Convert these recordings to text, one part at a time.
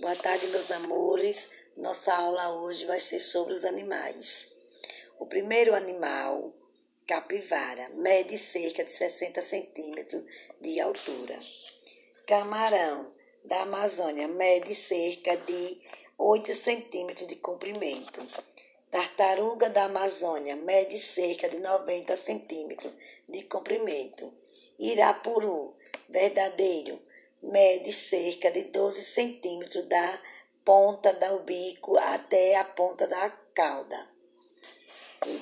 Boa tarde, meus amores. Nossa aula hoje vai ser sobre os animais. O primeiro animal, capivara, mede cerca de 60 centímetros de altura. Camarão, da Amazônia, mede cerca de 8 centímetros de comprimento. Tartaruga da Amazônia, mede cerca de 90 centímetros de comprimento. Irapuru, verdadeiro, mede cerca de 12 centímetros da ponta do bico até a ponta da cauda.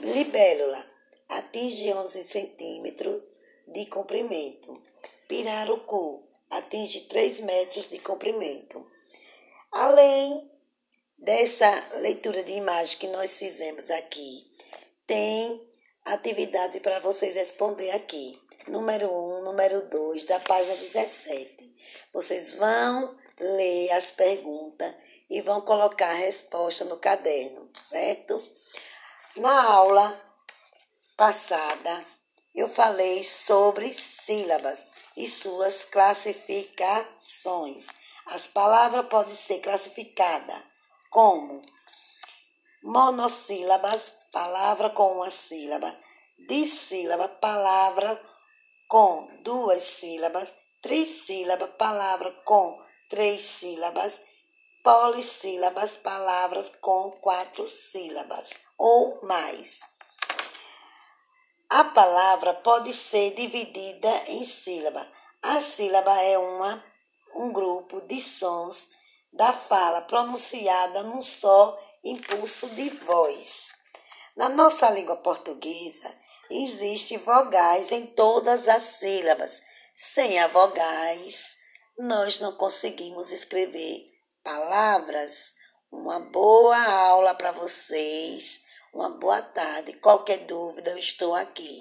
Libélula atinge 11 centímetros de comprimento. Pirarucu atinge 3 metros de comprimento. Além dessa leitura de imagem que nós fizemos aqui, tem atividade para vocês responder aqui. Número 1, um, número 2, da página 17. Vocês vão ler as perguntas e vão colocar a resposta no caderno, certo? Na aula passada, eu falei sobre sílabas e suas classificações. As palavras podem ser classificadas como monossílabas, palavra com uma sílaba, dissílaba, palavra com duas sílabas, trissílaba, palavra com três sílabas, polissílabas, palavras com quatro sílabas ou mais. A palavra pode ser dividida em sílaba. A sílaba é uma, um grupo de sons da fala pronunciada num só impulso de voz. Na nossa língua portuguesa, existem vogais em todas as sílabas sem a vogais, nós não conseguimos escrever palavras. Uma boa aula para vocês. Uma boa tarde. Qualquer dúvida, eu estou aqui.